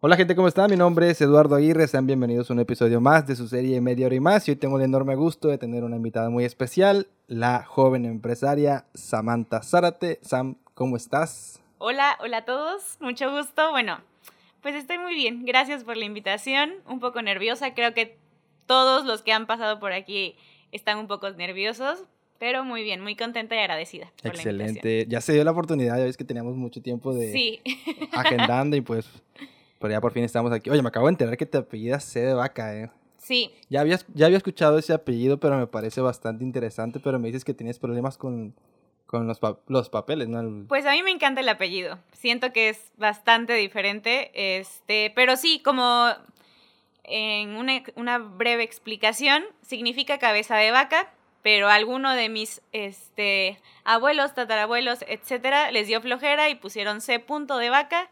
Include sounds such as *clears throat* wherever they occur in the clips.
Hola gente, ¿cómo están? Mi nombre es Eduardo Aguirre, sean bienvenidos a un episodio más de su serie Media Hora y Más. Y hoy tengo el enorme gusto de tener una invitada muy especial, la joven empresaria Samantha Zárate. Sam, ¿cómo estás? Hola, hola a todos, mucho gusto. Bueno, pues estoy muy bien, gracias por la invitación, un poco nerviosa, creo que todos los que han pasado por aquí están un poco nerviosos, pero muy bien, muy contenta y agradecida. Por Excelente, ya se dio la oportunidad, ya ves que teníamos mucho tiempo de sí. agendando y pues *laughs* pero ya por fin estamos aquí. Oye, me acabo de enterar que te apellidas C de vaca, ¿eh? Sí. Ya había, ya había escuchado ese apellido, pero me parece bastante interesante. Pero me dices que tienes problemas con, con los, los papeles, ¿no? Pues a mí me encanta el apellido. Siento que es bastante diferente. Este, pero sí, como en una, una breve explicación, significa cabeza de vaca, pero alguno de mis este, abuelos, tatarabuelos, etcétera, les dio flojera y pusieron C punto de vaca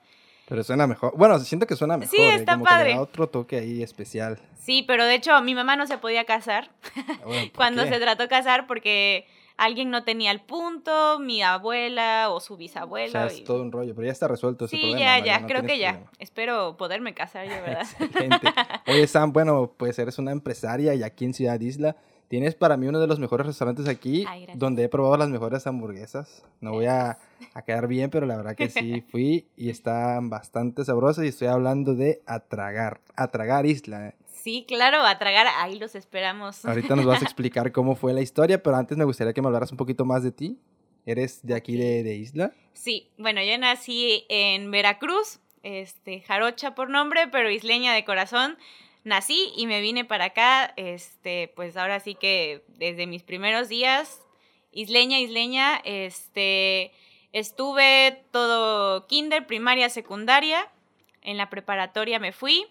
pero suena mejor. Bueno, siento que suena mejor. Sí, ¿eh? está padre. Que otro toque ahí especial. Sí, pero de hecho mi mamá no se podía casar ah, *laughs* cuando se trató de casar porque alguien no tenía el punto, mi abuela o su bisabuela. O sea, es todo un rollo, pero ya está resuelto ese sí, problema. Sí, ya, ya, creo que ya. Espero poderme casar yo, ¿verdad? *laughs* Excelente. Oye, Sam, bueno, pues eres una empresaria y aquí en Ciudad Isla Tienes para mí uno de los mejores restaurantes aquí, donde he probado las mejores hamburguesas. No voy a, a, quedar bien, pero la verdad que sí *laughs* fui y están bastante sabrosas y estoy hablando de Atragar, Atragar Isla. Sí, claro, Atragar, ahí los esperamos. Ahorita nos vas a *laughs* explicar cómo fue la historia, pero antes me gustaría que me hablaras un poquito más de ti. ¿Eres de aquí de, de Isla? Sí, bueno, yo nací en Veracruz, este, jarocha por nombre, pero isleña de corazón nací y me vine para acá, este, pues ahora sí que desde mis primeros días, isleña, isleña, este, estuve todo kinder, primaria, secundaria, en la preparatoria me fui,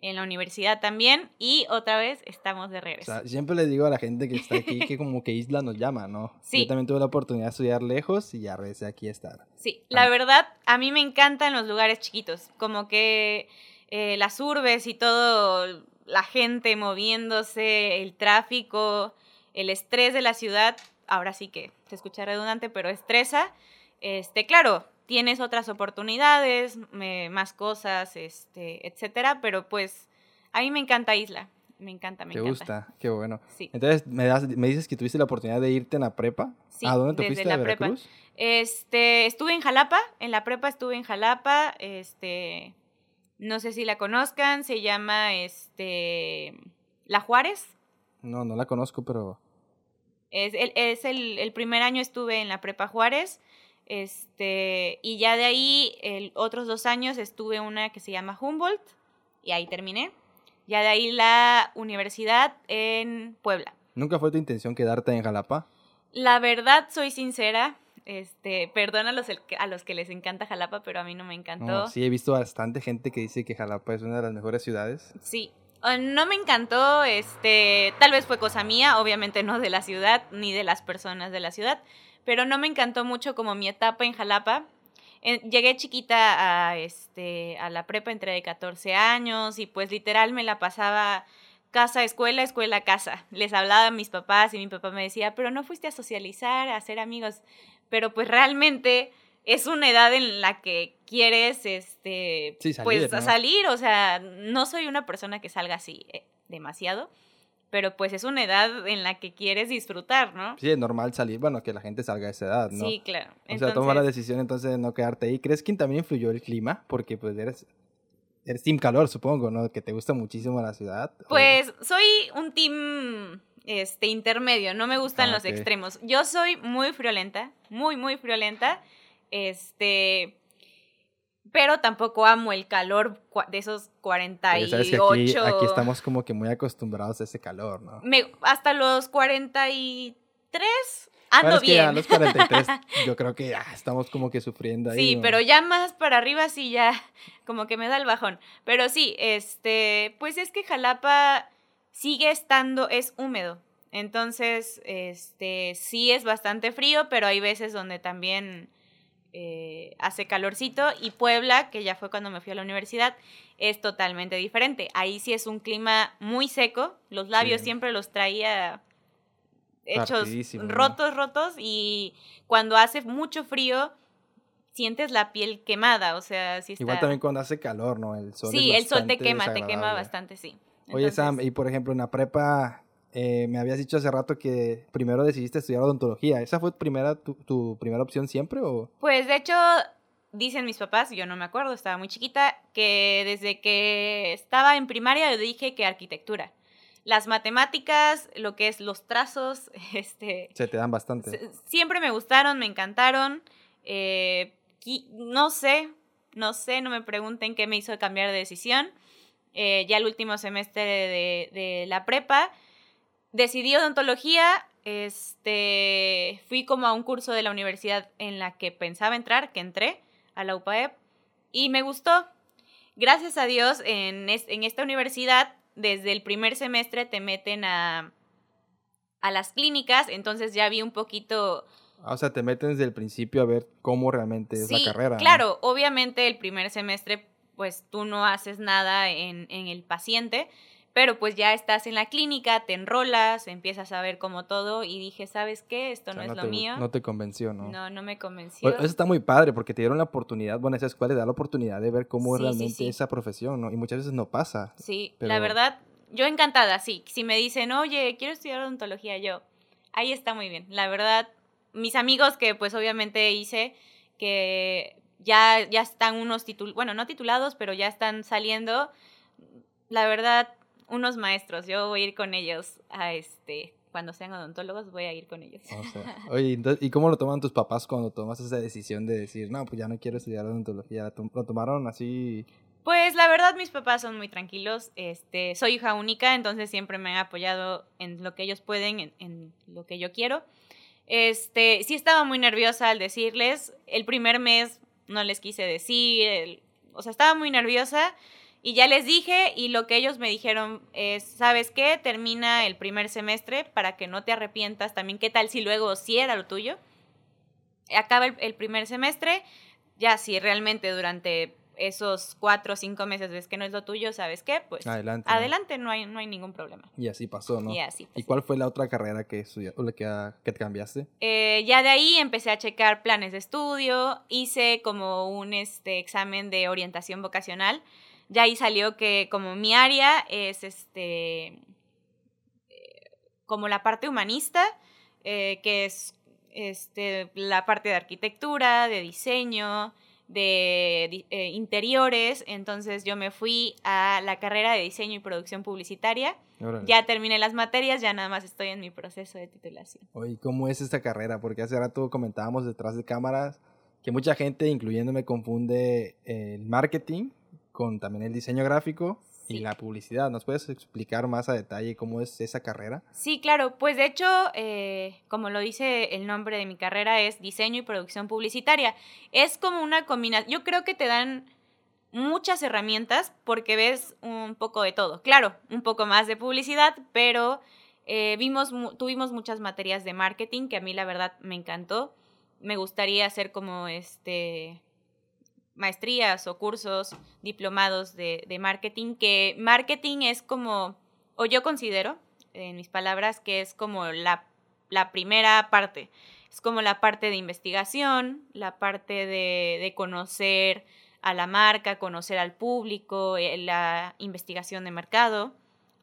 en la universidad también y otra vez estamos de regreso. O sea, siempre le digo a la gente que está aquí que como que Isla nos llama, ¿no? *laughs* Sí. Yo también tuve la oportunidad de estudiar lejos y ya regresé aquí a estar. Sí, la verdad, a mí me encantan los lugares chiquitos, como que eh, las urbes y todo, la gente moviéndose, el tráfico, el estrés de la ciudad, ahora sí que se escucha redundante, pero estresa. Este, claro, tienes otras oportunidades, más cosas, este, etcétera, pero pues a mí me encanta Isla. Me encanta, me ¿Te gusta? Qué bueno. Sí. Entonces, ¿me, das, ¿me dices que tuviste la oportunidad de irte en la prepa? Sí, ¿A dónde te desde fuiste? La ¿A prepa. Este, estuve en Jalapa, en la prepa estuve en Jalapa, este, no sé si la conozcan, se llama este La Juárez. No, no la conozco, pero... Es, el, es el, el, primer año estuve en la Prepa Juárez, este, y ya de ahí, el, otros dos años estuve una que se llama Humboldt, y ahí terminé. Ya de ahí la universidad en Puebla. ¿Nunca fue tu intención quedarte en Jalapa? La verdad, soy sincera, este, perdona a los, a los que les encanta Jalapa, pero a mí no me encantó. sí, he visto bastante gente que dice que Jalapa es una de las mejores ciudades. Sí, no me encantó, este, tal vez fue cosa mía, obviamente no de la ciudad ni de las personas de la ciudad, pero no me encantó mucho como mi etapa en Jalapa. llegué chiquita a, este, a la prepa entre de 14 años y pues literal me la pasaba casa, escuela, escuela, casa. Les hablaba a mis papás y mi papá me decía, pero no fuiste a socializar, a hacer amigos pero pues realmente es una edad en la que quieres, este, salir, pues salir, o sea, no soy una persona que salga así eh, demasiado, pero pues es una edad en la que quieres disfrutar, ¿no? Sí, es normal salir, bueno, que la gente salga a esa edad, ¿no? Sí, claro. O sea, toma la decisión entonces de no quedarte ahí. ¿Crees que también influyó el clima? Porque pues eres, eres team calor, supongo, ¿no? Que te gusta muchísimo la ciudad. Pues soy un team este, intermedio, no me gustan ah, los extremos. Yo soy muy friolenta, muy, muy friolenta, este, pero tampoco amo el calor de esos 48. Sabes que aquí, aquí, estamos como que muy acostumbrados a ese calor, ¿no? Me, hasta los 43 ando es bien. a los 43 *laughs* yo creo que ya estamos como que sufriendo ahí. Sí, pero ya más para arriba sí ya como que me da el bajón. Pero sí, este, pues es que Jalapa sigue estando, es húmedo. Entonces, este, sí es bastante frío, pero hay veces donde también eh, hace calorcito. Y Puebla, que ya fue cuando me fui a la universidad, es totalmente diferente. Ahí sí es un clima muy seco. Los labios siempre los traía hechos rotos, rotos. Y cuando hace mucho frío, sientes la piel quemada, o sea, está... Igual también cuando hace calor, ¿no? El sol Sí, el sol te quema, te quema bastante, sí. Oye, Sam, y por ejemplo, en la prepa, eh, me habías dicho hace rato que primero decidiste estudiar odontología. ¿Esa fue primera, tu, tu, primera opción siempre o...? Pues, de hecho, dicen mis papás, yo no me acuerdo, estaba muy chiquita, que desde que estaba en primaria yo dije que arquitectura. Las matemáticas, lo que es los trazos, *laughs* este... Se te dan bastante. Siempre me gustaron, me encantaron. Eh, no sé, no sé, no me pregunten qué me hizo cambiar de decisión. Eh, ya el último semestre de, de, la prepa, decidí odontología, este, fui como a un curso de la universidad en la que pensaba entrar, que entré a la UPAEP, y me gustó. Gracias a Dios, en, en esta universidad, desde el primer semestre te meten a, a las clínicas, entonces ya vi un poquito Ah, o sea, te meten desde el principio a ver cómo realmente es la carrera. Claro, obviamente el primer semestre, pues tú no haces nada en, en, el paciente, pero pues ya estás en la clínica, te enrolas, empiezas a ver como todo y dije, ¿sabes qué? Esto no es lo mío. No te convenció, ¿no? No, no me convenció. eso está muy padre porque te dieron la oportunidad, bueno, esa escuela te da la oportunidad de ver cómo es realmente esa profesión, ¿no? Y muchas veces no pasa. Sí, la verdad, yo encantada, sí. Si me dicen, oye, quiero estudiar odontología, yo, ahí está muy bien. La verdad, mis amigos que pues obviamente hice que ya, ya están unos titulados, bueno, no titulados, pero ya están saliendo, la verdad, unos maestros, yo voy a ir con ellos a este, cuando sean odontólogos voy a ir con ellos. *laughs* oye, ¿y cómo lo toman tus papás cuando tomas esa decisión de decir, no, pues ya no quiero estudiar odontología? ¿Lo tomaron así? Pues la verdad mis papás son muy tranquilos, este, soy hija única, entonces siempre me han apoyado en lo que ellos pueden, en, en lo que yo quiero. Este, sí estaba muy nerviosa al decirles. El primer mes no les quise decir, o sea, estaba muy nerviosa y ya les dije y lo que ellos me dijeron es, ¿sabes qué? Termina el primer semestre para que no te arrepientas también. ¿Qué tal si luego sí era lo tuyo? Acaba el, el primer semestre, ya si realmente durante esos cuatro o cinco meses ves que no es lo tuyo, ¿sabes qué? Pues adelante, adelante no, hay, no hay ningún problema. Y así pasó, ¿no? Y así ¿Y cuál fue la otra carrera que estudiaste o la que, que te cambiaste? Eh, ya de ahí empecé a checar planes de estudio, hice como un este, examen de orientación vocacional. Ya ahí salió que como mi área es este como la parte humanista, eh, que es este, la parte de arquitectura, de diseño, de eh, interiores, entonces yo me fui a la carrera de diseño y producción publicitaria. Ya terminé las materias, ya nada más estoy en mi proceso de titulación. Oye, ¿cómo es esta carrera? Porque hace rato comentábamos detrás de cámaras que mucha gente, incluyéndome, confunde el marketing con también el diseño gráfico y la publicidad. ¿Nos puedes explicar más a detalle cómo es esa carrera? Sí, claro. Pues de hecho, eh, como lo dice el nombre de mi carrera, es diseño y producción publicitaria. Es como una combinación. Yo creo que te dan muchas herramientas porque ves un poco de todo. Claro, un poco más de publicidad, pero eh, vimos, tuvimos muchas materias de marketing que a mí la verdad me encantó. Me gustaría hacer como este maestrías o cursos diplomados de, marketing, que marketing es como, o yo considero, en mis palabras, que es como la, la primera parte. Es como la parte de investigación, la parte de, conocer a la marca, conocer al público, eh, la investigación de mercado.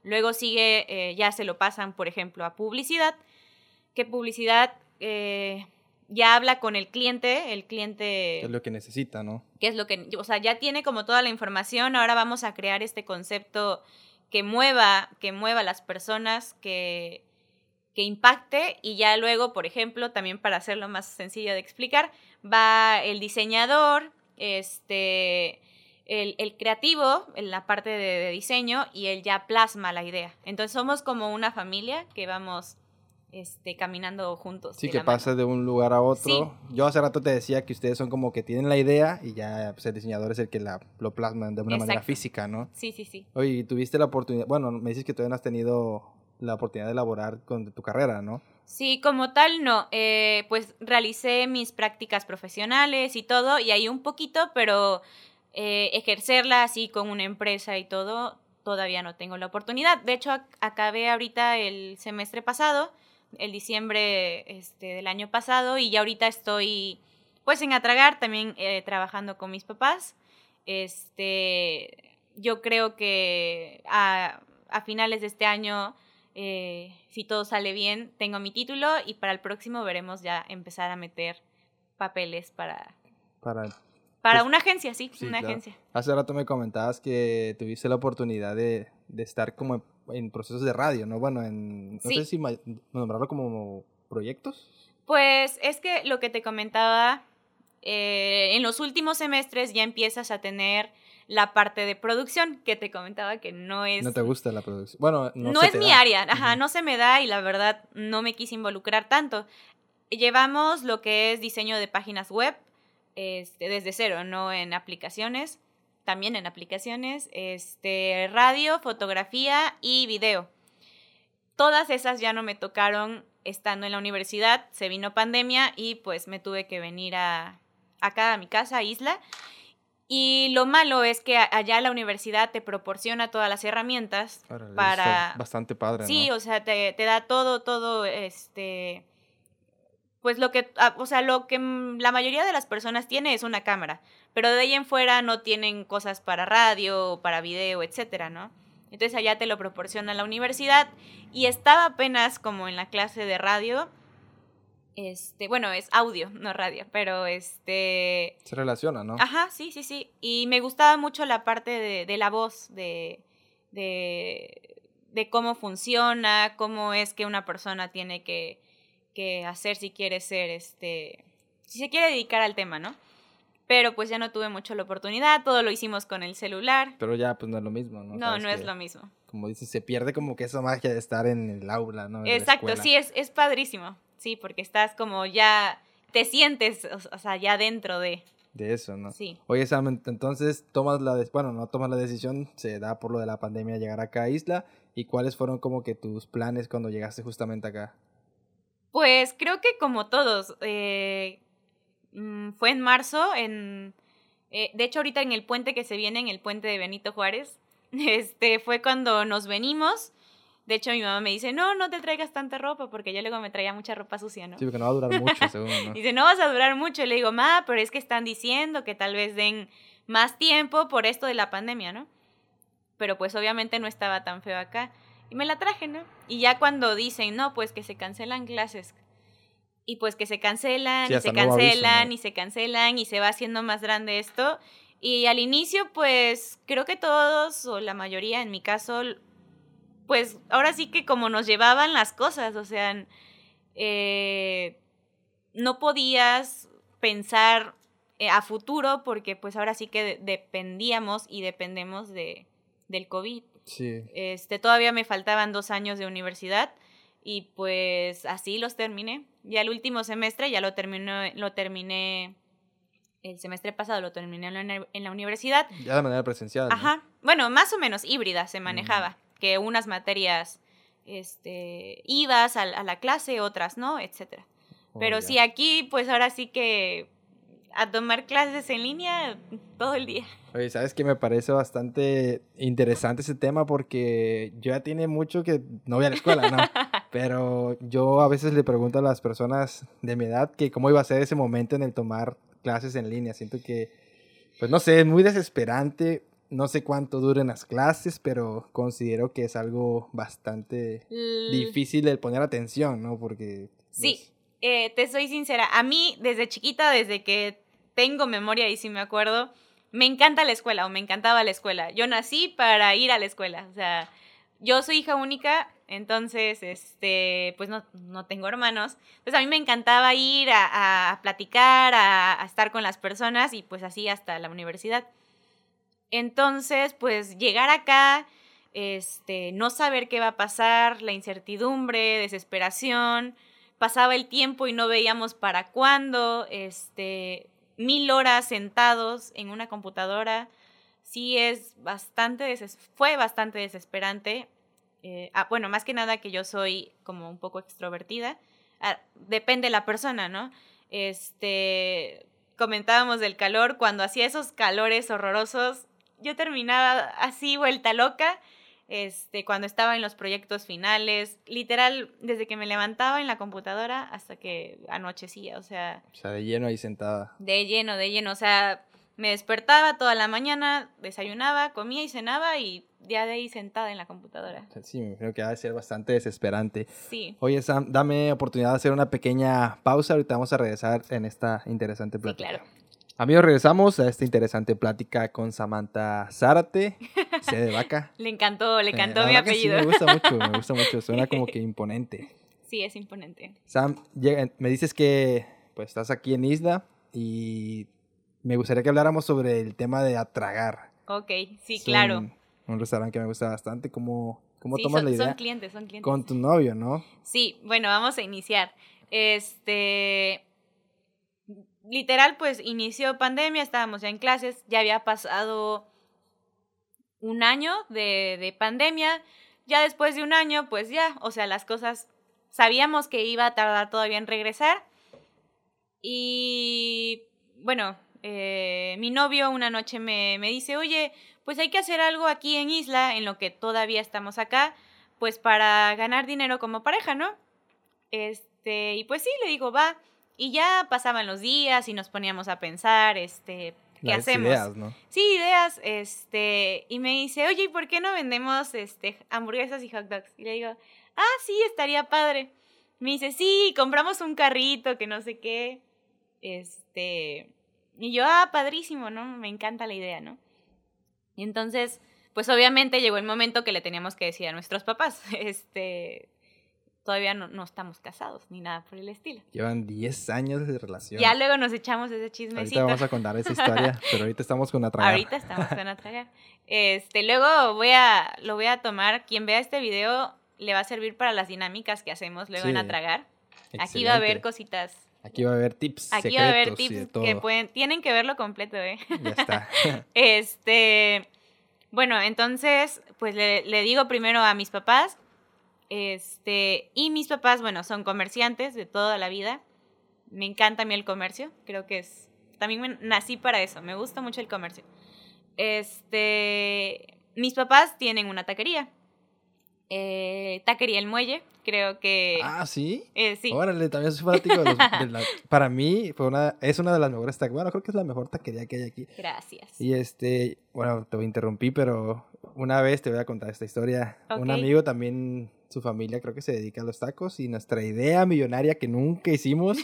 Luego sigue, eh, ya se lo pasan, por ejemplo, a publicidad, que publicidad eh, ya habla con el cliente, el cliente... ¿Qué es lo que necesita, no? ¿Qué es lo que... O sea, ya tiene como toda la información, ahora vamos a crear este concepto que mueva, que mueva a las personas, que, que impacte y ya luego, por ejemplo, también para hacerlo más sencillo de explicar, va el diseñador, este... El, el, creativo en la parte de, de, diseño y él ya plasma la idea. Entonces somos como una familia que vamos este, caminando juntos. Sí, que pasa de un lugar a otro. Yo hace rato te decía que ustedes son como que tienen la idea y ya pues, el diseñador es el que la, lo plasma de una manera física, ¿no? Sí, sí, sí. Oye, tuviste la oportunidad, bueno, me dices que todavía no has tenido la oportunidad de elaborar con tu carrera, ¿no? Sí, como tal, no. Eh, pues realicé mis prácticas profesionales y todo, y ahí un poquito, pero eh, ejercerla así con una empresa y todo, todavía no tengo la oportunidad. De hecho, acabé ahorita el semestre pasado el diciembre este, del año pasado y ya ahorita estoy pues en Atragar también eh, trabajando con mis papás. Este, yo creo que a, a finales de este año, eh, si todo sale bien, tengo mi título y para el próximo veremos ya empezar a meter papeles para... Para, para pues, una agencia, sí, una agencia. Hace rato me comentabas que tuviste la oportunidad de, de estar como en, procesos de radio, ¿no? Bueno, en, no sé si nombrarlo como proyectos. Pues es que lo que te comentaba, eh, en los últimos semestres ya empiezas a tener la parte de producción que te comentaba que no es... No te gusta la producción. Bueno, no, no es mi área, ajá, no se me da y la verdad no me quise involucrar tanto. Llevamos lo que es diseño de páginas web este, desde cero, no en aplicaciones, también en aplicaciones, este, radio, fotografía y video. Todas esas ya no me tocaron estando en la universidad, se vino pandemia y pues me tuve que venir a, acá a mi casa, a Isla. Y lo malo es que allá la universidad te proporciona todas las herramientas para... Bastante padre. Sí, o sea, te, te, da todo, todo, este... Pues lo que, ah, o sea, lo que la mayoría de las personas tiene es una cámara, pero de ahí en fuera no tienen cosas para radio, para video, etcétera, ¿no? Entonces allá te lo proporciona la universidad y estaba apenas como en la clase de radio. Este, bueno, es audio, no radio, pero este... Se relaciona, ¿no? Ajá, sí, sí, sí. Y me gustaba mucho la parte de, la voz, de, de, de, cómo funciona, cómo es que una persona tiene que, que hacer si quiere ser, este, si se quiere dedicar al tema, ¿no? Pero pues ya no tuve mucho la oportunidad, todo lo hicimos con el celular. Pero ya pues no es lo mismo, ¿no? No, no es lo mismo. Como dices, se pierde como que esa magia de estar en el aula, ¿no? Exacto, sí, es, es padrísimo, sí, porque estás como ya, te sientes, o, sea, ya dentro de... De eso, ¿no? Sí. Oye, Sam, entonces tomas la, bueno, no tomas la decisión, se da por lo de la pandemia llegar acá a Isla, ¿y cuáles fueron como que tus planes cuando llegaste justamente acá? Pues creo que como todos, eh, Mm, fue en marzo, en, eh, de hecho ahorita en el puente que se viene, en el puente de Benito Juárez, *laughs* este, fue cuando nos venimos. De hecho, mi mamá me dice, no, no te traigas tanta ropa, porque yo luego me traía mucha ropa sucia, ¿no? Sí, porque no va a durar *laughs* mucho, según, ¿no? dice, no vas a durar mucho. le digo, ma, pero es que están diciendo que tal vez den más tiempo por esto de la pandemia, ¿no? Pero pues obviamente no estaba tan feo acá. Y me la traje, ¿no? Y ya cuando dicen, no, pues que se cancelan clases, y pues que se cancelan, y se cancelan, y se cancelan, y se va haciendo más grande esto. Y al inicio, pues creo que todos, o la mayoría en mi caso, pues ahora sí que como nos llevaban las cosas, o sea, eh, no podías pensar eh, a futuro porque pues ahora sí que dependíamos y dependemos de, del COVID. Sí. Este, todavía me faltaban dos años de universidad y pues así los terminé. Ya el último semestre ya lo, terminé, lo terminé, el semestre pasado lo terminé en la, universidad. Ya de manera presencial. Ajá, bueno, más o menos híbrida se manejaba, que unas materias este, ibas a, la clase, otras no, etcétera. Oh, Pero sí, aquí pues ahora sí que a tomar clases en línea todo el día. Oye, ¿sabes qué? Me parece bastante interesante ese tema porque yo ya tiene mucho que no voy a la escuela, ¿no? *laughs* Pero yo a veces le pregunto a las personas de mi edad que cómo iba a ser ese momento en el tomar clases en línea. Siento que, pues no sé, es muy desesperante. No sé cuánto duren las clases, pero considero que es algo bastante difícil de poner atención, ¿no? Porque... Sí, pues eh, te soy sincera. A mí, desde chiquita, desde que tengo memoria y si me acuerdo, me encanta la escuela o me encantaba la escuela. Yo nací para ir a la escuela, o sea, yo soy hija única, entonces, este, pues no, no tengo hermanos. Entonces a mí me encantaba ir a, platicar, a, a, estar con las personas y pues así hasta la universidad. Entonces, pues llegar acá, este, no saber qué va a pasar, la incertidumbre, desesperación, pasaba el tiempo y no veíamos para cuándo, este, mil horas sentados en una computadora, sí es bastante, fue bastante desesperante. Eh, ah, bueno, más que nada que yo soy como un poco extrovertida. Ah, depende de la persona, ¿no? Este, comentábamos del calor, cuando hacía esos calores horrorosos, yo terminaba así vuelta loca este, cuando estaba en los proyectos finales, literal, desde que me levantaba en la computadora hasta que anochecía, o sea... O sea, de lleno ahí sentada. De lleno, de lleno, o sea, me despertaba toda la mañana, desayunaba, comía y cenaba y ya de ahí sentada en la computadora. Sí, me creo que va a ser bastante desesperante. Sí. Oye, Sam, dame oportunidad de hacer una pequeña pausa, ahorita vamos a regresar en esta interesante plática. Sí, claro. Amigos, regresamos a esta interesante plática con Samantha Zárate, C de vaca. *laughs* le encantó, le Eh, encantó mi que sí, apellido. me gusta mucho, me gusta *laughs* mucho, suena como que imponente. Sí, es imponente. Sam, me dices que pues estás aquí en Isla y me gustaría que habláramos sobre el tema de atragar. Ok, sí, claro. Un, restaurante que me gusta bastante. ¿Cómo, cómo Sí, tomas son, la idea? son clientes, son clientes. Con tu novio, ¿no? Sí, bueno, vamos a iniciar. Este, literal, pues inició pandemia, estábamos ya en clases, ya había pasado un año de, de pandemia, ya después de un año, pues ya, o sea, las cosas, sabíamos que iba a tardar todavía en regresar. Y bueno, eh, mi novio una noche me, me dice, oye, pues hay que hacer algo aquí en Isla, en lo que todavía estamos acá, pues para ganar dinero como pareja, ¿no? Este, y pues sí, le digo, va. Y ya pasaban los días y nos poníamos a pensar, este, ¿qué Las hacemos? ideas, ¿no? Sí, ideas, este, y me dice, oye, ¿y por qué no vendemos, este, hamburguesas y hot dogs? Y le digo, ah, sí, estaría padre. Me dice, sí, compramos un carrito, que no sé qué, este, y yo, ah, padrísimo, ¿no? Me encanta la idea, ¿no? Y entonces, pues obviamente llegó el momento que le teníamos que decir a nuestros papás, *laughs* este, todavía no, no estamos casados ni nada por el estilo. Llevan 10 años de relación. Ya luego nos echamos ese Ahorita chismecito. vamos a contar esa historia, *laughs* pero ahorita estamos con atragar. Ahorita estamos con atragar. Este, luego voy a, lo voy a tomar. Quien vea este video le va a servir para las dinámicas que hacemos luego en Sí. atragar. Aquí va a haber Excelente. cositas. Aquí va a haber tips. Aquí va a haber tips que pueden, tienen que verlo completo, ¿eh? Ya está. *laughs* Este, bueno, entonces, pues le, le digo primero a mis papás, este, y mis papás, bueno, son comerciantes de toda la vida. Me encanta a mí el comercio, creo que es, también me- nací para eso, me gusta mucho el comercio. Este, mis papás tienen una taquería, eh, Taquería El Muelle, creo que, ah, ¿sí? eh, sí, Órale, también soy fanático de los... *laughs* de la- para mí, fue una, es una de las mejores taquerías. Bueno, creo que es la mejor taquería que hay aquí. gracias. Y este, bueno, te interrumpí, pero una vez te voy a contar esta historia. Un amigo también, su familia creo que se dedica a los tacos y nuestra idea millonaria que nunca hicimos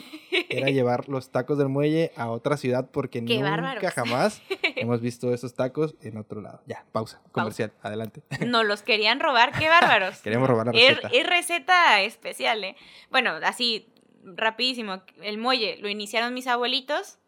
era *laughs* llevar los tacos del muelle a otra ciudad porque ¡Qué nunca bárbaros! *laughs* jamás hemos visto esos tacos en otro lado. Ya, pausa, comercial, adelante. Nos los querían robar, qué bárbaros. *laughs* Queremos robar la receta. es receta especial, ¿eh? Bueno, así, rapidísimo. El muelle lo iniciaron mis abuelitos,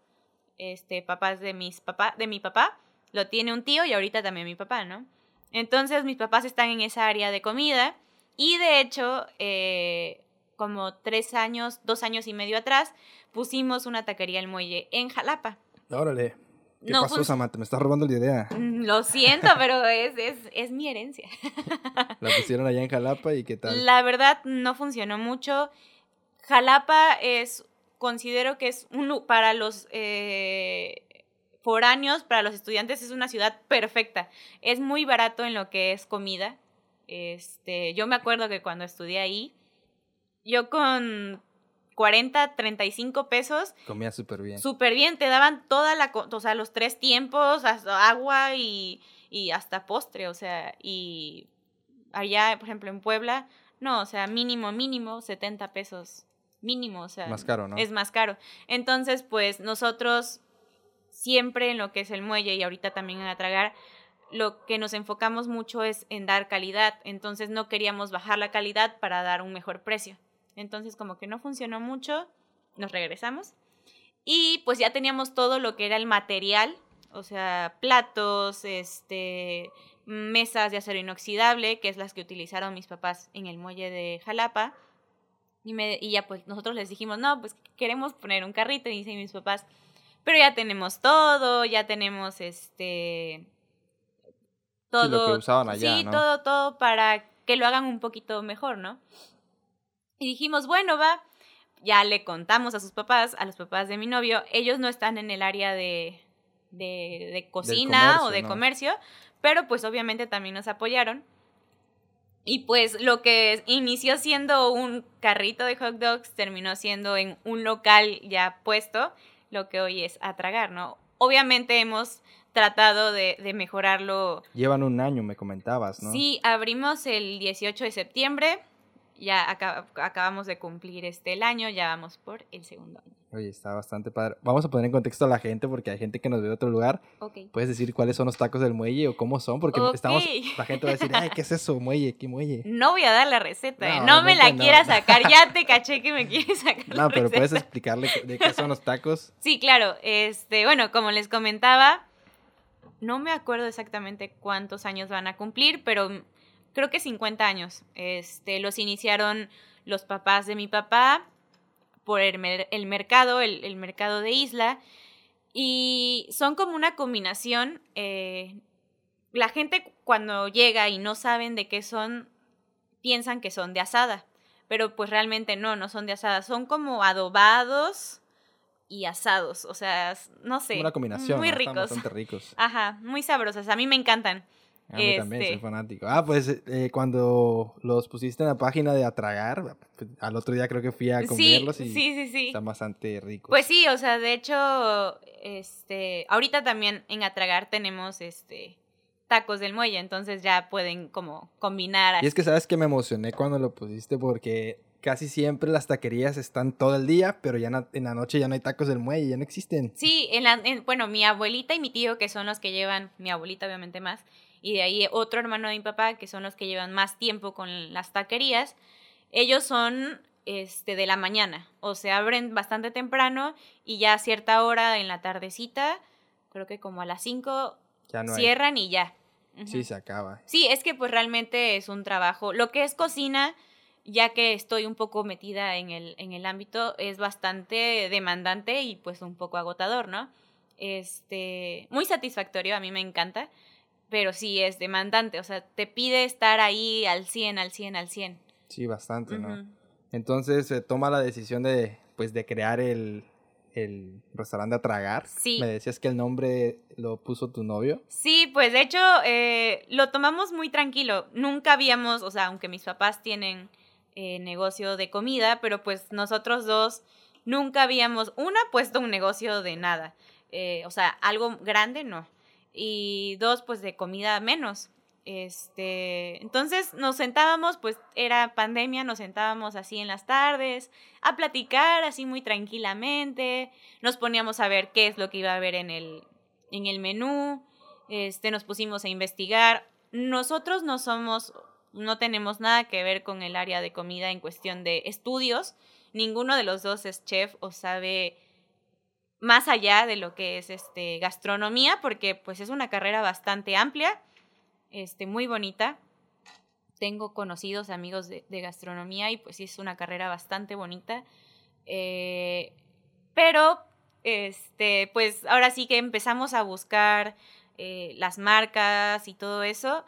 este, papás de mis papá, de mi papá. Lo tiene un tío y ahorita también mi papá, ¿no? Entonces mis papás están en esa área de comida y de hecho, eh, como tres años, dos años y medio atrás, pusimos una taquería El Muelle en Jalapa. Órale. ¿Qué No pasó, fun- Samantha? Me estás robando la idea. Mm, Lo siento, *laughs* pero es, es, es mi herencia. *laughs* La pusieron allá en Jalapa y qué tal. La verdad no funcionó mucho. Jalapa es, considero que es un, para los eh, foráneos, para los estudiantes es una ciudad perfecta. Es muy barato en lo que es comida. Este, yo me acuerdo que cuando estudié ahí, yo con 40, 35 pesos, Comía súper bien. súper bien, te daban toda la, o sea, los tres tiempos, hasta agua y, y hasta postre, o sea, y allá, por ejemplo, en Puebla, no, o sea, mínimo, mínimo, 70 pesos, mínimo, o sea, Más caro, ¿no? es más caro. Entonces, pues nosotros siempre en lo que es el muelle y ahorita también en Atragar, lo que nos enfocamos mucho es en dar calidad, entonces no queríamos bajar la calidad para dar un mejor precio. Entonces, como que no funcionó mucho, nos regresamos. Y pues ya teníamos todo lo que era el material, o sea, platos, este, mesas de acero inoxidable, que es las que utilizaron mis papás en el muelle de Jalapa. Y, ya pues nosotros les dijimos, no, pues queremos poner un carrito, y dicen mis papás, pero ya tenemos todo, ya tenemos este todo. Sí, lo que usaban allá, Sí, ¿no? todo, todo para que lo hagan un poquito mejor, ¿no? Y dijimos, bueno, va, ya le contamos a sus papás, a los papás de mi novio, ellos no están en el área de, de, de cocina o de ¿no? comercio, pero pues obviamente también nos apoyaron. Y pues lo que inició siendo un carrito de hot dogs terminó siendo en un local ya puesto, lo que hoy es a tragar, ¿no? Obviamente hemos tratado de, de mejorarlo. Llevan un año, me comentabas, ¿no? Sí, abrimos el 18 de septiembre ya acabamos de cumplir este el año, ya vamos por el segundo año. Oye, está bastante padre. Vamos a poner en contexto a la gente porque hay gente que nos ve de otro lugar. ¿Puedes decir cuáles son los tacos del muelle o cómo son? Porque estamos, la gente va a decir, ay, ¿qué es eso, muelle? ¿Qué muelle? No voy a dar la receta, no, ¿eh? no me la quieras sacar. *laughs* Ya te caché que me quieres sacar. No, pero puedes explicarle de qué son los tacos. Sí, claro. Este, bueno, como les comentaba, no me acuerdo exactamente cuántos años van a cumplir, pero creo que 50 años. Este, los iniciaron los papás de mi papá por el, mercado, el, mercado de Isla. Y son como una combinación. Eh, la gente cuando llega y no saben de qué son, piensan que son de asada. Pero pues realmente no, no son de asada. Son como adobados y asados. O sea, no sé. Una combinación. Muy ricos. Bastante ricos. *laughs* Ajá, muy sabrosos. A mí me encantan. A mí también soy este fanático. Ah, pues eh, cuando los pusiste en la página de Atragar, al otro día creo que fui a comerlos y sí, sí, sí. están bastante ricos. Pues sí, o sea, de hecho, este, ahorita también en Atragar tenemos este tacos del muelle, entonces ya pueden como combinar. Y es que sabes que me emocioné cuando lo pusiste porque casi siempre las taquerías están todo el día, pero ya en la noche ya no hay tacos del muelle, ya no existen. Sí, en la, bueno, mi abuelita y mi tío, que son los que llevan, mi abuelita obviamente más, y de ahí otro hermano de mi papá, que son los que llevan más tiempo con las taquerías, ellos son este, de la mañana, o se abren bastante temprano y ya a cierta hora en la tardecita, creo que como a las 5, cierran y ya. Sí, se acaba. Sí, es que pues realmente es un trabajo. Lo que es cocina, ya que estoy un poco metida en el, en el ámbito, es bastante demandante y pues un poco agotador, ¿no? Este, muy satisfactorio, a mí me encanta pero sí es demandante, o sea, te pide estar ahí al 100, al 100, al 100. Sí, bastante, ¿no? Entonces se toma la decisión de, pues, de crear el, el restaurante a tragar. Sí. Me decías que el nombre lo puso tu novio. Sí, pues de hecho eh, lo tomamos muy tranquilo. Nunca habíamos, o sea, aunque mis papás tienen eh, negocio de comida, pero pues nosotros dos nunca habíamos, una, puesto un negocio de nada. Eh, o sea, algo grande, no y dos, pues de comida menos. Este, entonces nos sentábamos, pues era pandemia, nos sentábamos así en las tardes a platicar así muy tranquilamente, nos poníamos a ver qué es lo que iba a haber en el, en el menú, este, nos pusimos a investigar. Nosotros no somos, no tenemos nada que ver con el área de comida en cuestión de estudios, ninguno de los dos es chef o sabe más allá de lo que es este, gastronomía, porque pues es una carrera bastante amplia, este, muy bonita. Tengo conocidos amigos de, gastronomía y pues sí es una carrera bastante bonita. Eh, pero, este, pues ahora sí que empezamos a buscar eh, las marcas y todo eso.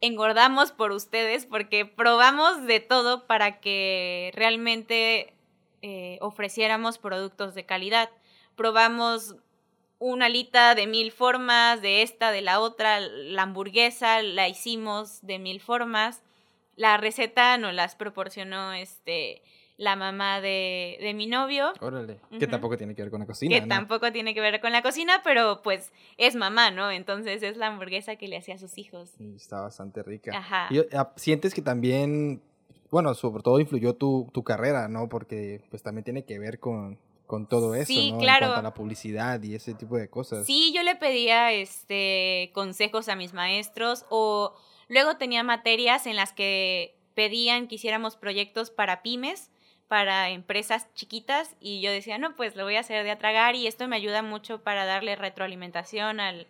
Engordamos por ustedes porque probamos de todo para que realmente eh, ofreciéramos productos de calidad probamos una alita de mil formas, de esta, de la otra, la hamburguesa la hicimos de mil formas. La receta nos las proporcionó este la mamá de, de mi novio. Órale, que tampoco tiene que ver con la cocina. Que tampoco tiene que ver con la cocina, pero pues es mamá, ¿no? Entonces es la hamburguesa que le hacía a sus hijos. está bastante rica. Ajá. Y, ah, sientes que también, bueno, sobre todo influyó tu, tu carrera, ¿no? Porque pues también tiene que ver con, con todo eso, sí, ¿no? Claro. En cuanto a la publicidad y ese tipo de cosas. Sí, yo le pedía este consejos a mis maestros o luego tenía materias en las que pedían que hiciéramos proyectos para pymes, para empresas chiquitas y yo decía, no, pues lo voy a hacer de atragar y esto me ayuda mucho para darle retroalimentación al,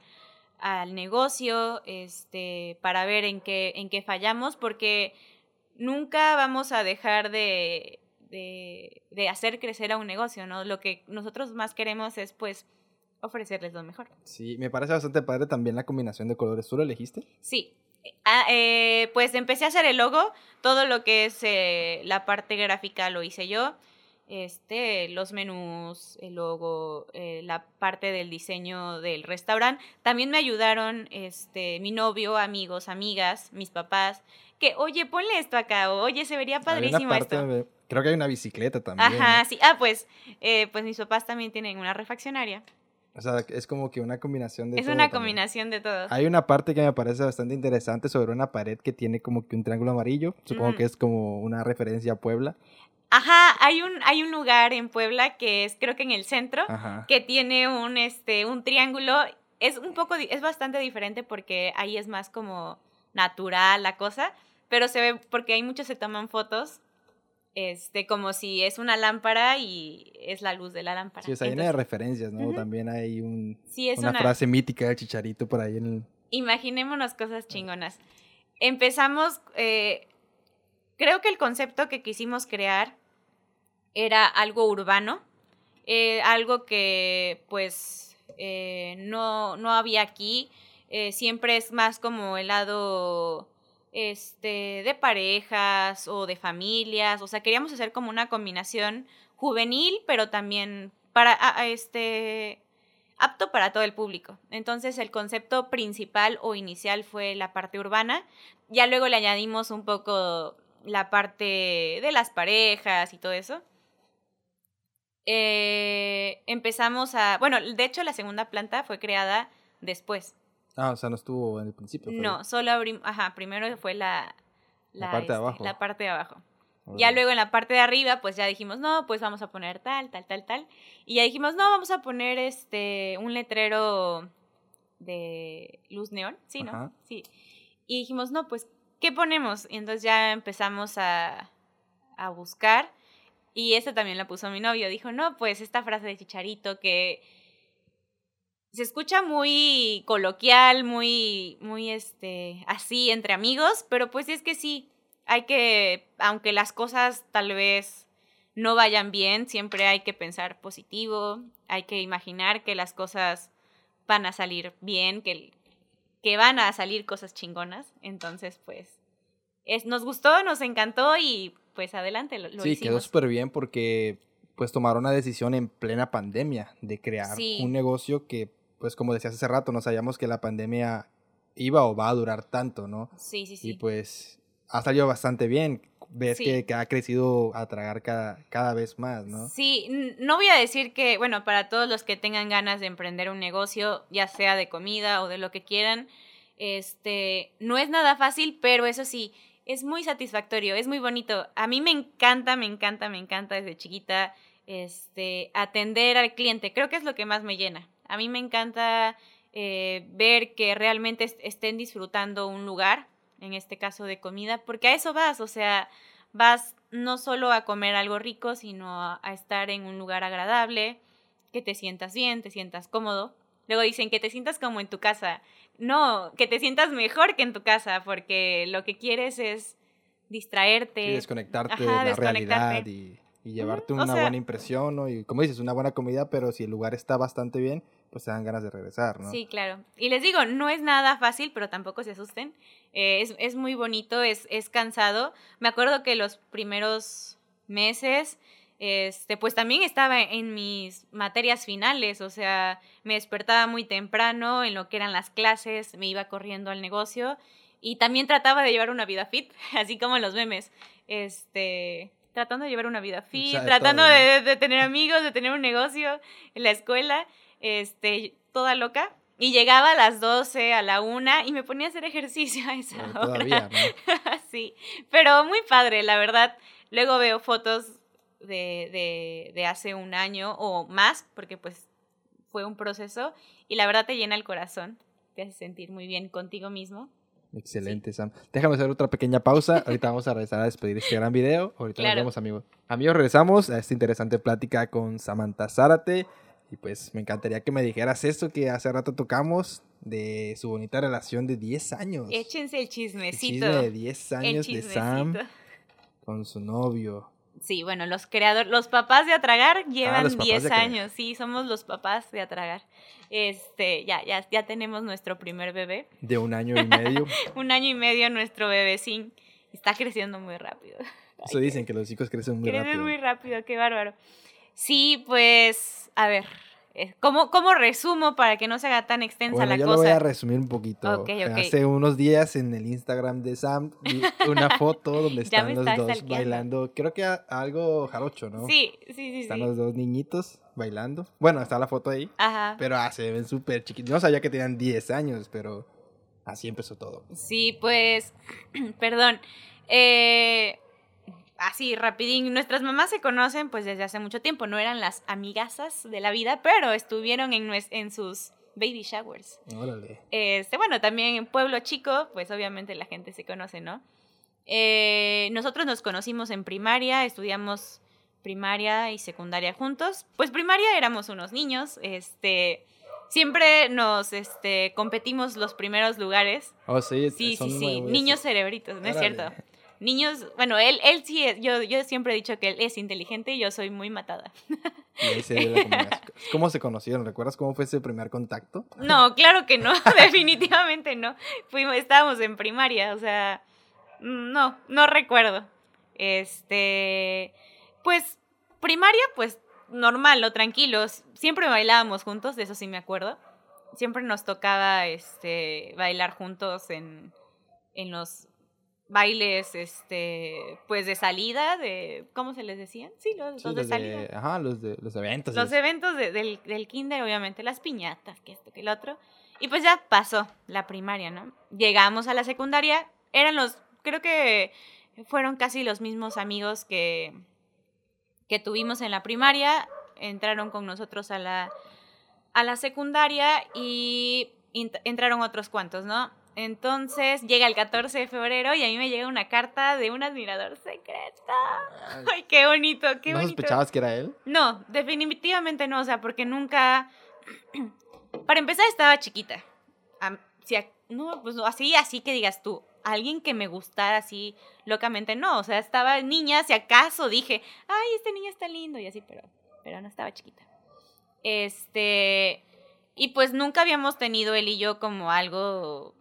al negocio, este, para ver en qué, en qué fallamos, porque nunca vamos a dejar de de, de, hacer crecer a un negocio, ¿no? Lo que nosotros más queremos es, pues, ofrecerles lo mejor. Sí, me parece bastante padre también la combinación de colores. ¿Tú lo elegiste? Sí. Ah, eh, pues empecé a hacer el logo, todo lo que es eh, la parte gráfica lo hice yo este, los menús, el logo, eh, la parte del diseño del restaurante. También me ayudaron este, mi novio, amigos, amigas, mis papás, que, oye, ponle esto acá, oye, se vería padrísimo esto. creo que hay una bicicleta también. Ajá, sí. Ah, pues, pues mis papás también tienen una refaccionaria. O sea, es como que una combinación de Es una combinación de todo. Hay una parte que me parece bastante interesante sobre una pared que tiene como que un triángulo amarillo. Supongo que es como una referencia a Puebla. Ajá, hay un, hay un lugar en Puebla que es, creo que en el centro, que tiene un, este, un triángulo. Es un poco, es bastante diferente porque ahí es más como natural la cosa, pero se ve, porque hay muchos se toman fotos este, como si es una lámpara y es la luz de la lámpara. Sí, o sea, de referencias, ¿no? También hay un, una, frase mítica del chicharito por ahí en el... Imaginémonos cosas chingonas. Empezamos, eh, creo que el concepto que quisimos crear era algo urbano, eh, algo que pues eh, no, no había aquí, siempre es más como el lado este, de parejas o de familias, o sea, queríamos hacer como una combinación juvenil, pero también para, este, apto para todo el público. Entonces el concepto principal o inicial fue la parte urbana, ya luego le añadimos un poco la parte de las parejas y todo eso. Eh, empezamos a, bueno, de hecho la segunda planta fue creada después. Ah, o sea, no estuvo en el principio. No, solo abrimos, ajá, primero fue la... La, parte de este, abajo. La parte de abajo. Ya luego en la parte de arriba, pues ya dijimos, no, pues vamos a poner tal, tal, tal, tal. Y ya dijimos, no, vamos a poner este un letrero de luz neón, sí, ¿no? Sí. Y dijimos, no, pues, ¿qué ponemos? Y entonces ya empezamos a, a buscar. Y esta también la puso mi novio. Dijo, no, pues esta frase de chicharito que se escucha muy coloquial, muy, muy, este, así entre amigos, pero pues es que sí, hay que, aunque las cosas tal vez no vayan bien, siempre hay que pensar positivo, hay que imaginar que las cosas van a salir bien, que, que van a salir cosas chingonas, entonces pues es, nos gustó, nos encantó y pues adelante lo, sí, quedó súper bien porque pues tomaron una decisión en plena pandemia de crear un negocio que pues como decías hace rato, no sabíamos que la pandemia iba o va a durar tanto, ¿no? Sí, sí, sí. Y pues ha salido bastante bien. Ves que, ha crecido a tragar cada, cada vez más, ¿no? Sí, no voy a decir que, bueno, para todos los que tengan ganas de emprender un negocio, ya sea de comida o de lo que quieran, este, no es nada fácil, pero eso sí, es muy satisfactorio, es muy bonito. A mí me encanta, me encanta, me encanta desde chiquita, este, atender al cliente. Creo que es lo que más me llena. A mí me encanta eh, ver que realmente estén disfrutando un lugar, en este caso de comida, porque a eso vas, o sea, vas no solo a comer algo rico, sino a, estar en un lugar agradable, que te sientas bien, te sientas cómodo. Luego dicen que te sientas como en tu casa. No, que te sientas mejor que en tu casa, porque lo que quieres es distraerte. desconectarte de la realidad y, llevarte una buena impresión, ¿no? Y como dices, una buena comida, pero si el lugar está bastante bien, pues te dan ganas de regresar, ¿no? Sí, claro. Y les digo, no es nada fácil, pero tampoco se asusten. Eh, es, es, muy bonito, es, es cansado. Me acuerdo que los primeros meses, este, pues también estaba en mis materias finales, o sea, me despertaba muy temprano en lo que eran las clases, me iba corriendo al negocio y también trataba de llevar una vida fit, *laughs* así como los memes. Este, tratando de llevar una vida fit, tratando de, de, tener amigos, de tener un negocio en la escuela este, toda loca. Y llegaba a las 12, a la 1 y me ponía a hacer ejercicio a esa *laughs* hora. Todavía, *laughs* sí, pero muy padre, la verdad. Luego veo fotos de, de, de hace un año o más, porque pues fue un proceso y la verdad te llena el corazón, te hace sentir muy bien contigo mismo. Excelente, Sam. Déjame hacer otra pequeña pausa. *laughs* Ahorita vamos a regresar a despedir este gran video. Ahorita nos vemos, amigos. Amigos, regresamos a esta interesante plática con Samantha Zárate. Y pues me encantaría que me dijeras esto que hace rato tocamos de su bonita relación de 10 años. Échense el chismecito. El chisme de 10 años de Sam con su novio. Sí, bueno, los creadores, los papás de Atragar ah, llevan 10 años, sí, somos los papás de Atragar. Este, ya, ya, ya tenemos nuestro primer bebé. De un año y medio. *laughs* un año y medio nuestro bebecín. Está creciendo muy rápido. Eso dicen que los chicos crecen muy crecen rápido. muy rápido, qué bárbaro. Sí, pues, a ver, eh, ¿Cómo, ¿Cómo, resumo para que no se haga tan extensa bueno, la yo cosa? lo voy a resumir un poquito. Okay, okay. Hace unos días en el Instagram de Sam vi una *laughs* foto donde están los dos stalkeando. bailando. Creo que algo jarocho, ¿no? Sí, sí, sí. Están sí. los dos niñitos bailando. Bueno, está la foto ahí. Ajá. Pero ah, se ven súper chiquitos. No sabía que tenían 10 años, pero así empezó todo. Sí, pues, *clears throat* perdón. Eh, así, rapidín. Nuestras mamás se conocen pues desde hace mucho tiempo. No eran las amigasas de la vida, pero estuvieron en, en sus baby showers. Órale. Este, bueno, también en Pueblo Chico, pues obviamente la gente se conoce, ¿no? Eh, nosotros nos conocimos en primaria, estudiamos primaria y secundaria juntos. Pues primaria éramos unos niños, este, siempre nos, este, competimos los primeros lugares. Oh, sí, Sí, son sí, sí, niños cerebritos, ¿no es cierto? Niños, bueno, él, él sí, es- yo, yo siempre he dicho que él es inteligente y yo soy muy matada. *laughs* ¿Cómo se conocieron? ¿Recuerdas cómo fue ese primer contacto? No, claro que no, *laughs* definitivamente no. Fuimos, estábamos en primaria, o sea, no, no recuerdo. Este, pues, primaria, pues, normal o tranquilos. Siempre bailábamos juntos, de eso sí me acuerdo. Siempre nos tocaba, este, bailar juntos en, en los bailes, este, pues, de salida, de, ¿cómo se les decían? Sí, los, Sí, los de salida. de, ajá, los de los eventos. Los eventos de- del, del kinder, obviamente, las piñatas, que esto, que el otro. Y pues ya pasó la primaria, ¿no? Llegamos a la secundaria, eran los, creo que fueron casi los mismos amigos que, que tuvimos en la primaria, entraron con nosotros a la, a la secundaria y entraron otros cuantos, ¿no? Entonces llega el 14 de febrero y a mí me llega una carta de un admirador secreto. Ay, qué bonito, qué ¿No bonito. sospechabas que era él? No, definitivamente no, o sea, porque nunca... *clears throat* Para empezar, estaba chiquita. Am- si a- no, pues no, así, así que digas tú, alguien que me gustara así locamente, no, o sea, estaba niña, si acaso dije, ay, este niño está lindo y así, pero, pero no estaba chiquita. Este, y pues nunca habíamos tenido él y yo como algo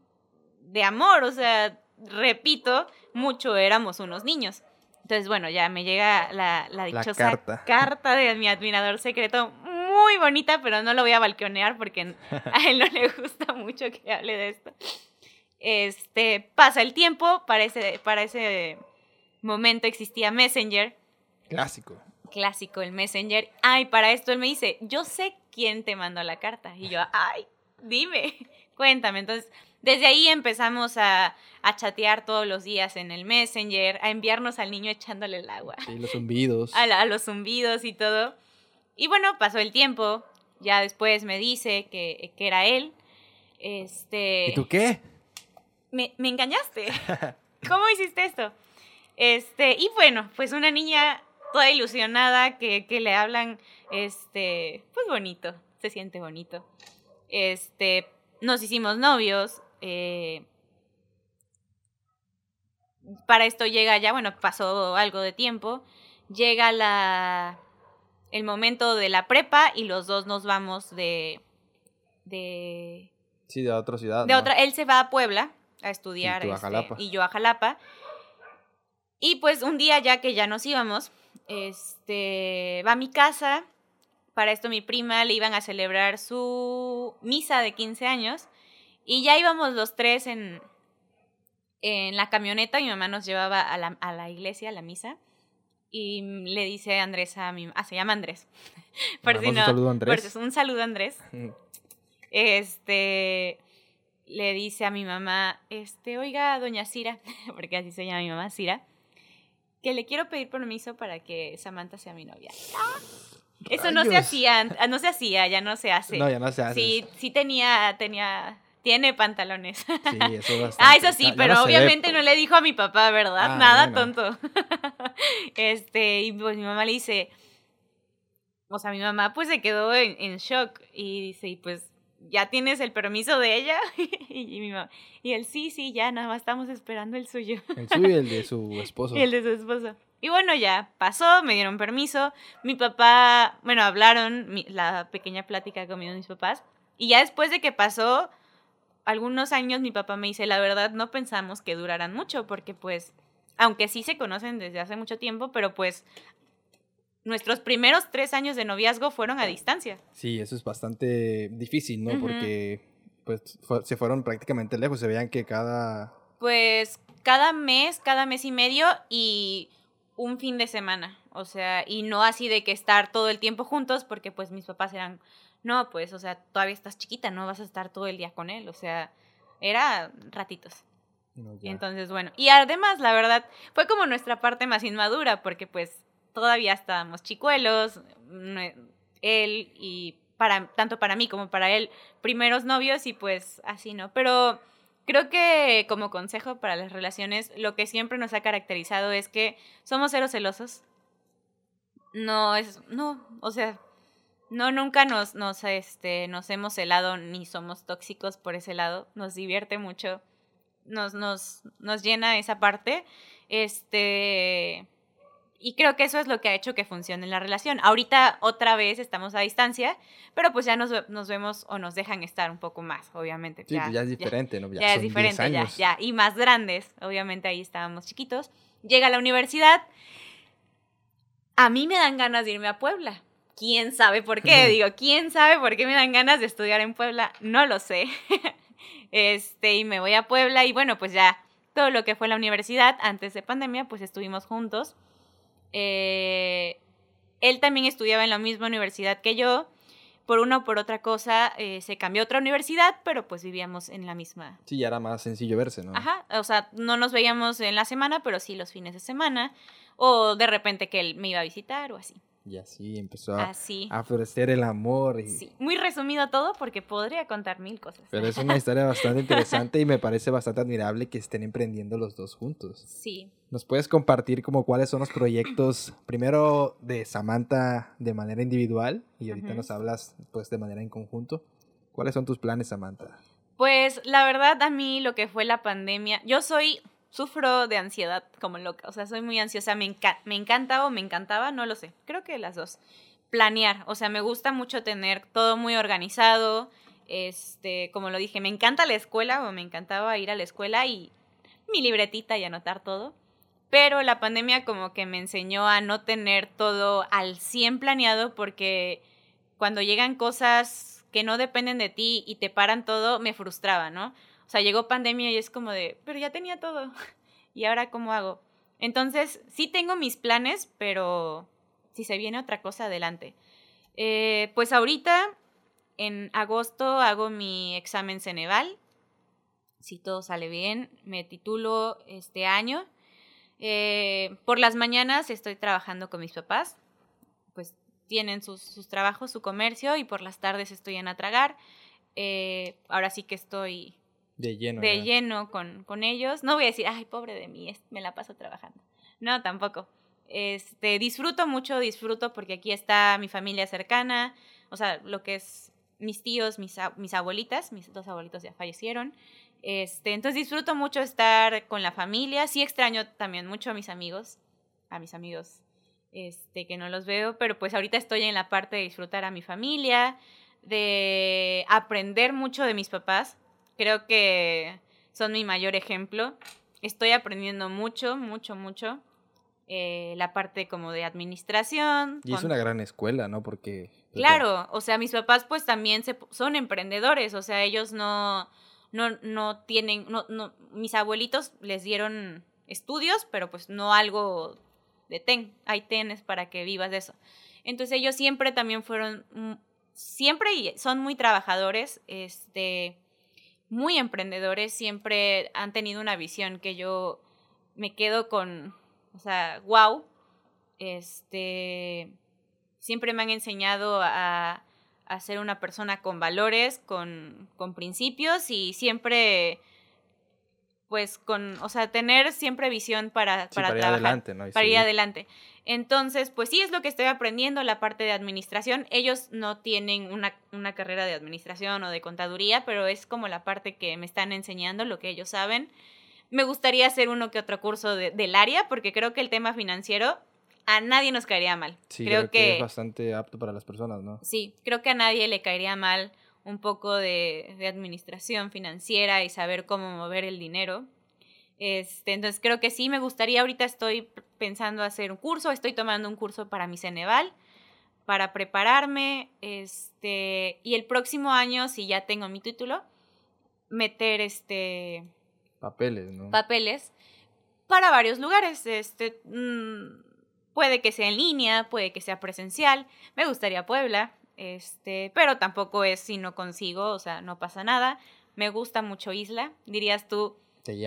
de amor, o sea, repito, mucho éramos unos niños. Entonces, bueno, ya me llega la, la La dichosa carta. *laughs* carta de mi admirador secreto, muy bonita, pero no lo voy a balconear porque *laughs* a él no le gusta mucho que hable de esto. Este, pasa el tiempo, para ese, para ese momento existía Messenger, Clásico. clásico el Messenger. Ay, para esto él me dice, yo sé quién te mandó la carta. Y yo, ay, dime, *laughs* cuéntame. Entonces, desde ahí empezamos a, a chatear todos los días en el Messenger, a enviarnos al niño echándole el agua Sí, los zumbidos. a, la- a los zumbidos y todo. Y bueno, pasó el tiempo. Ya después me dice que, que era él. Este. ¿Y tú qué? Me, me engañaste. *laughs* ¿Cómo hiciste esto? Este, y bueno, pues una niña toda ilusionada que, que le hablan, este, pues bonito, se siente bonito. Este, nos hicimos novios. Eh, para esto llega ya, bueno, pasó algo de tiempo. Llega la el momento de la prepa y los dos nos vamos de de Sí, de otra ciudad. de ¿no? otra, él se va a Puebla a estudiar a este, y yo a Jalapa. Y pues un día ya que ya nos íbamos, este, va a mi casa. Para esto mi prima le iban a celebrar su misa de 15 años y ya íbamos los tres en, en la camioneta. Mi mamá nos llevaba a la, a la iglesia, a la misa. Y le dice Andrés a mi... Ah, se llama Andrés. *laughs* Por si Mandamos un saludo a Andrés. un saludo a Andrés este le dice a mi mamá, este, oiga, doña Cira, *laughs* porque así se llama mi mamá, Cira, que le quiero pedir permiso para que Samantha sea mi novia. Eso no se hacía, no se hacía, ya no se hace. No, ya no se hace. sí, sí tenía, tenía, tiene pantalones. Sí, eso es *laughs* bastante. Ah, eso sí, pero obviamente no le dijo a mi papá, ¿verdad? Ah, Nada bueno. tonto. *laughs* este, y pues mi mamá le dice, o sea, mi mamá pues se quedó en, en shock y dice, y pues, ¿ya tienes el permiso de ella? *laughs* y, mi mamá, y él, sí, sí, ya, nada más estamos esperando el suyo. El suyo y el de su esposo. Y el de su esposo. Y bueno, ya pasó, me dieron permiso. Mi papá, bueno, hablaron mi- la pequeña plática conmigo mis papás. Y ya después de que pasó algunos años, mi papá me dice, la verdad, no pensamos que duraran mucho, porque pues aunque sí se conocen desde hace mucho tiempo, pero pues nuestros primeros tres años de noviazgo fueron a distancia. Sí, eso es bastante difícil, ¿no? Porque pues se fueron prácticamente lejos, se veían que cada... Pues cada mes, cada mes y medio y un fin de semana, o sea, y no así de que estar todo el tiempo juntos, porque pues mis papás eran, no, pues, o sea, todavía estás chiquita, no vas a estar todo el día con él, o sea, era ratitos. entonces, bueno, y además, la verdad, fue como nuestra parte más inmadura, porque pues todavía estábamos chicuelos, él y para, tanto para mí como para él, primeros novios y pues así, ¿no? Pero creo que como consejo para las relaciones, lo que siempre nos ha caracterizado es que somos ceros celosos. No es, no, o sea, no, nunca nos, nos, este, nos hemos celado ni somos tóxicos por ese lado. Nos divierte mucho. Nos, nos, nos llena esa parte. Este y creo que eso es lo que ha hecho que funcione la relación. Ahorita otra vez estamos a distancia, pero pues ya nos, nos vemos o nos dejan estar un poco más, obviamente. Sí, ya, es diferente, ¿no? Ya, es diferente, ya, ya. Y más grandes, obviamente ahí estábamos chiquitos. Llega a la universidad. A mí me dan ganas de irme a Puebla. ¿Quién sabe por qué? Digo, ¿quién sabe por qué me dan ganas de estudiar en Puebla? No lo sé. *laughs* este, y me voy a Puebla y bueno, pues ya todo lo que fue la universidad antes de pandemia, pues estuvimos juntos eh, él también estudiaba en la misma universidad que yo. Por una o por otra cosa eh, se cambió a otra universidad, pero pues vivíamos en la misma. Sí, ya era más sencillo verse, ¿no? Ajá, o sea, no nos veíamos en la semana, pero sí los fines de semana. O de repente que él me iba a visitar o así. Y así empezó a, ofrecer el amor. Y... Sí, muy resumido todo porque podría contar mil cosas. Pero es una historia bastante interesante y me parece bastante admirable que estén emprendiendo los dos juntos. Sí. ¿Nos puedes compartir como cuáles son los proyectos, primero de Samantha de manera individual y ahorita nos hablas pues de manera en conjunto? ¿Cuáles son tus planes, Samantha? Pues la verdad a mí lo que fue la pandemia, yo soy sufro de ansiedad como loca, o sea, soy muy ansiosa, me, me encanta o me encantaba, no lo sé, creo que las dos. Planear, o sea, me gusta mucho tener todo muy organizado, este, como lo dije, me encanta la escuela o me encantaba ir a la escuela y mi libretita y anotar todo. Pero la pandemia como que me enseñó a no tener todo al 100 planeado porque cuando llegan cosas que no dependen de ti y te paran todo, me frustraba, ¿no? O sea, llegó pandemia y es como de, pero ya tenía todo. *laughs* ¿Y ahora cómo hago? Entonces, sí tengo mis planes, pero si se viene otra cosa, adelante. Eh, pues ahorita, en agosto, hago mi examen Ceneval. Si todo sale bien, me titulo este año. Eh, por las mañanas estoy trabajando con mis papás, pues tienen sus, sus trabajos, su comercio, y por las tardes estoy en Atragar. Eh, ahora sí que estoy de lleno. De lleno con, con ellos. No voy a decir, ay, pobre de mí, me la paso trabajando. No, tampoco. Este, disfruto mucho, disfruto porque aquí está mi familia cercana, o sea, lo que es mis tíos, mis, mis abuelitas, mis dos abuelitos ya fallecieron. Este, entonces disfruto mucho estar con la familia. Sí extraño también mucho a mis amigos, a mis amigos este, que no los veo, pero pues ahorita estoy en la parte de disfrutar a mi familia, de aprender mucho de mis papás. Creo que son mi mayor ejemplo. Estoy aprendiendo mucho, mucho, mucho. Eh, la parte como de administración. Y es una gran escuela, ¿no? Porque... Pues, claro, o sea, mis papás pues también se, son emprendedores, o sea, ellos no, no, no tienen, no, no, mis abuelitos les dieron estudios, pero pues no algo de ten, hay tenes para que vivas de eso. Entonces ellos siempre también fueron, mm, siempre son muy trabajadores, este, muy emprendedores, siempre han tenido una visión que yo me quedo con, o sea, wow, este, siempre me han enseñado a, a ser una persona con valores, con, con principios y siempre pues con, o sea, tener siempre visión para, para, trabajar, adelante, ¿no? para ir adelante. Entonces, pues sí es lo que estoy aprendiendo, la parte de administración. Ellos no tienen una, una, carrera de administración o de contaduría, pero es como la parte que me están enseñando, lo que ellos saben. Me gustaría hacer uno que otro curso del área, porque creo que el tema financiero a nadie nos caería mal. Sí, creo, que, es bastante apto para las personas, ¿no? Sí, creo que a nadie le caería mal un poco de, de administración financiera y saber cómo mover el dinero. Este, entonces creo que sí, me gustaría, ahorita estoy pensando hacer un curso, estoy tomando un curso para mi Ceneval, para prepararme, este, y el próximo año, si ya tengo mi título, meter este... Papeles, ¿no? Papeles para varios lugares, este, mm, puede que sea en línea, puede que sea presencial, me gustaría Puebla, este, pero tampoco es si no consigo, o sea, no pasa nada, me gusta mucho Isla, dirías tú,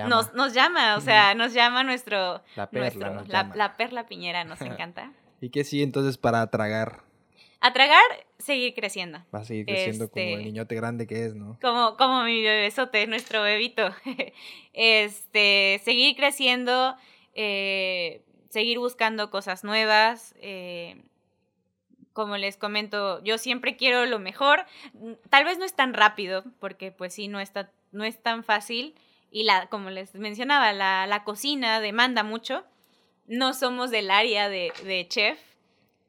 Nos, nos llama, o sea, nos llama nuestro... La perla. la, perla piñera, nos *laughs* encanta. ¿Y qué sí entonces para tragar? A tragar, seguir creciendo. Va a seguir creciendo como el este, niñote grande que es, ¿no? Como, como mi bebesote, nuestro bebito. *laughs* este, seguir creciendo, eh, seguir buscando cosas nuevas. Eh, como les comento, yo siempre quiero lo mejor. Tal vez no es tan rápido, porque pues sí, no, está, no es tan fácil y la, como les mencionaba, la, la cocina demanda mucho. No somos del área de, de, chef,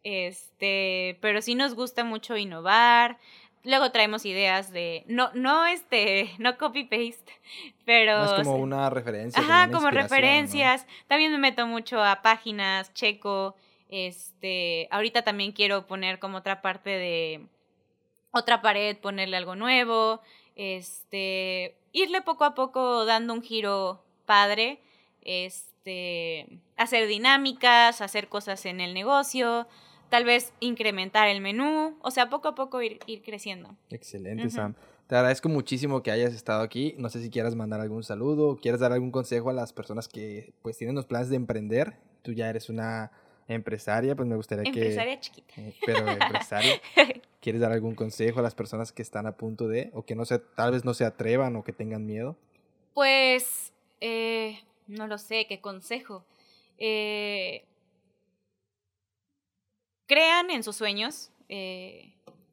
este, pero sí nos gusta mucho innovar. Luego traemos ideas de, no, no este, *laughs* no copy paste, *laughs* pero... es como una referencia. Ajá, como, referencias. También me meto mucho a páginas, checo, este, ahorita también quiero poner como otra parte de, otra pared, ponerle algo nuevo, este, irle poco a poco dando un giro padre, este, hacer dinámicas, hacer cosas en el negocio, tal vez incrementar el menú, o sea, poco a poco ir, ir creciendo. Excelente, Sam. Te agradezco muchísimo que hayas estado aquí. No sé si quieras mandar algún saludo o quieres dar algún consejo a las personas que pues tienen los planes de emprender. Tú ya eres una empresaria, pues me gustaría que... Empresaria chiquita. Eh, pero empresaria. *laughs* ¿Quieres dar algún consejo a las personas que están a punto de, o que no se, tal vez no se atrevan o que tengan miedo? Pues, eh, no lo sé, ¿qué consejo? Eh, crean en sus sueños.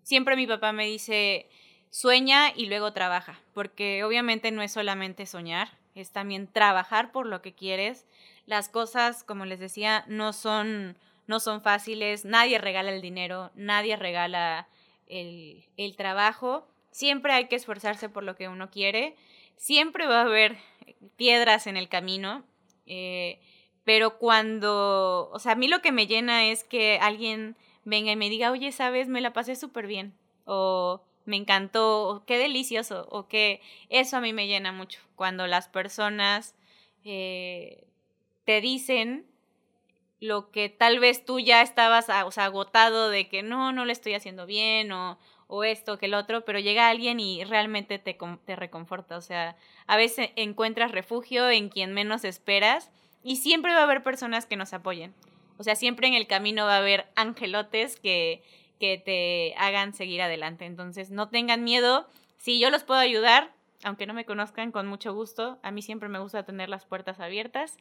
Siempre mi papá me dice, sueña y luego trabaja, porque obviamente no es solamente soñar, es también trabajar por lo que quieres. Las cosas, como les decía, no son, no son fáciles, nadie regala el dinero, nadie regala el, el trabajo. Siempre hay que esforzarse por lo que uno quiere. Siempre va a haber piedras en el camino. Eh, pero cuando, o sea, a mí lo que me llena es que alguien venga y me diga, oye, sabes, me la pasé súper bien. O me encantó, qué delicioso, o que eso a mí me llena mucho. Cuando las personas eh, te dicen lo que tal vez tú ya estabas o agotado de que no, no lo estoy haciendo bien o, o esto que el otro, pero llega alguien y realmente te, te reconforta. O sea, a veces encuentras refugio en quien menos esperas y siempre va a haber personas que nos apoyen. O sea, siempre en el camino va a haber angelotes que, que te hagan seguir adelante. Entonces, no tengan miedo. Si yo los puedo ayudar, aunque no me conozcan, con mucho gusto. A mí siempre me gusta tener las puertas abiertas.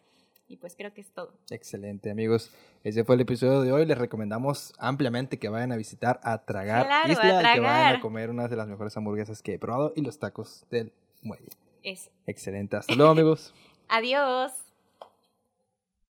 Y pues creo que es todo. Excelente, amigos. Ese fue el episodio de hoy. Les recomendamos ampliamente que vayan a visitar a Tragar Isla y que vayan a comer una de las mejores hamburguesas que he probado y los tacos del muelle. Eso. Excelente. Hasta luego, amigos. *laughs* Adiós.